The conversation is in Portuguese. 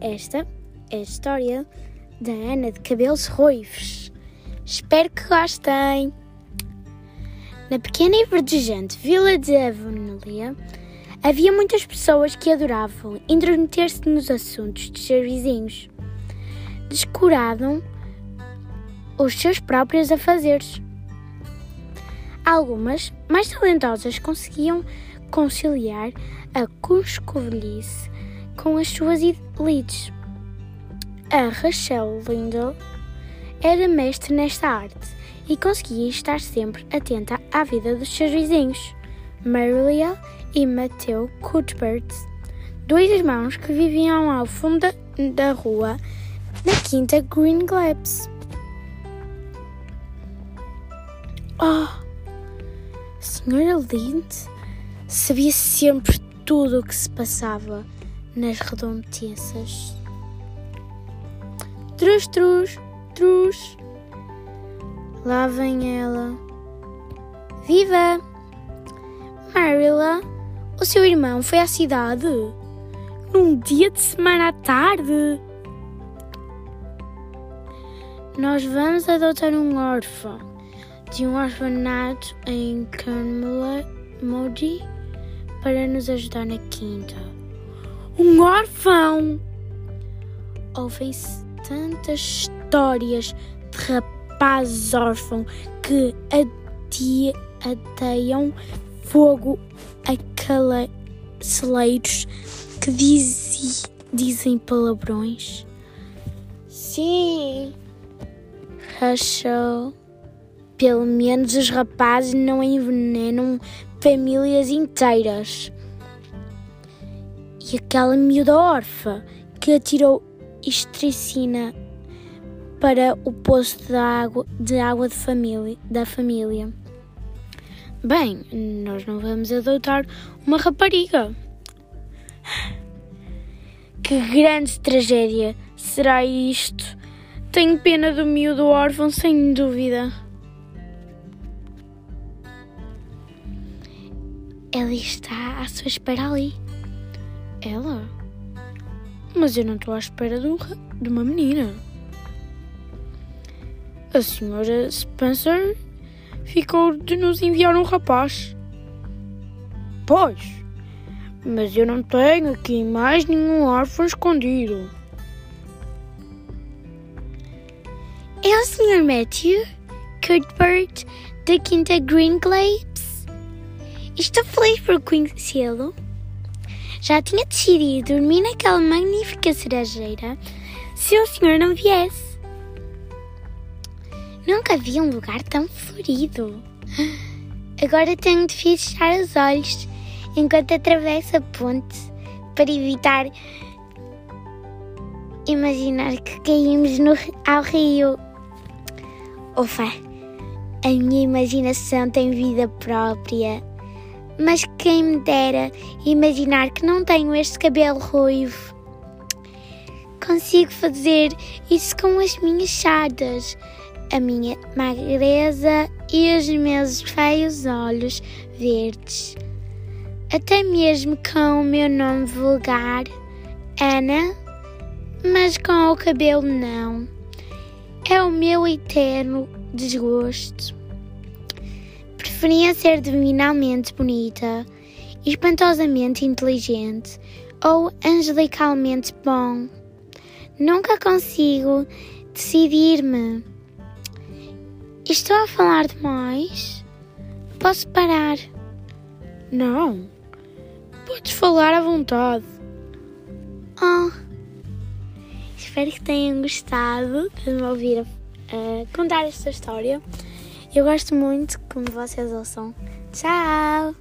Esta é a história da Ana de cabelos ruivos. Espero que gostem! Na pequena e verdejante vila de Avonlea, havia muitas pessoas que adoravam intrometer-se nos assuntos dos seus vizinhos. Descuravam os seus próprios afazeres. Algumas, mais talentosas, conseguiam conciliar a cuscovelhice com as suas elites. A Rachel Lindell era mestre nesta arte e conseguia estar sempre atenta à vida dos seus vizinhos, Marilia e Matthew Cuthbert, dois irmãos que viviam ao fundo da rua na quinta Green Glebs. Oh, Senhora Lind sabia sempre tudo o que se passava nas redondezas. Trus, trus, trus. Lá vem ela. Viva! Marilla, o seu irmão foi à cidade num dia de semana à tarde. Nós vamos adotar um órfão de um orfanato em Carmody para nos ajudar na quinta. Um órfão! Ouvem-se tantas histórias de rapazes órfãos que ateiam fogo a celeiros que diz, dizem palavrões. Sim, Rachel. Pelo menos os rapazes não envenenam famílias inteiras. E aquela miúda órfã que atirou estricina para o poço de água de, água de família, da família. Bem, nós não vamos adotar uma rapariga. Que grande tragédia será isto? Tenho pena do miúdo órfão, sem dúvida. Ela está à sua espera ali. Ela? Mas eu não estou à espera de, de uma menina. A senhora Spencer ficou de nos enviar um rapaz. Pois, mas eu não tenho aqui mais nenhum órfão escondido. É o Sr. Matthew Cuthbert da Quinta Green Glade? Estou feliz por conhecê-lo. Já tinha decidido dormir naquela magnífica cerejeira se o senhor não viesse. Nunca vi um lugar tão florido. Agora tenho de fechar os olhos enquanto atravesso a ponte para evitar imaginar que caímos no, ao rio. Ufa, a minha imaginação tem vida própria. Mas quem me dera imaginar que não tenho este cabelo ruivo. Consigo fazer isso com as minhas chadas, a minha magreza e os meus feios olhos verdes. Até mesmo com o meu nome vulgar, Ana, mas com o cabelo não. É o meu eterno desgosto. Preferia ser divinalmente bonita, espantosamente inteligente ou angelicalmente bom. Nunca consigo decidir-me. Estou a falar demais? Posso parar? Não. Podes falar à vontade. Oh. Espero que tenham gostado de me ouvir uh, contar esta história. Eu gosto muito como vocês ouçam. Tchau!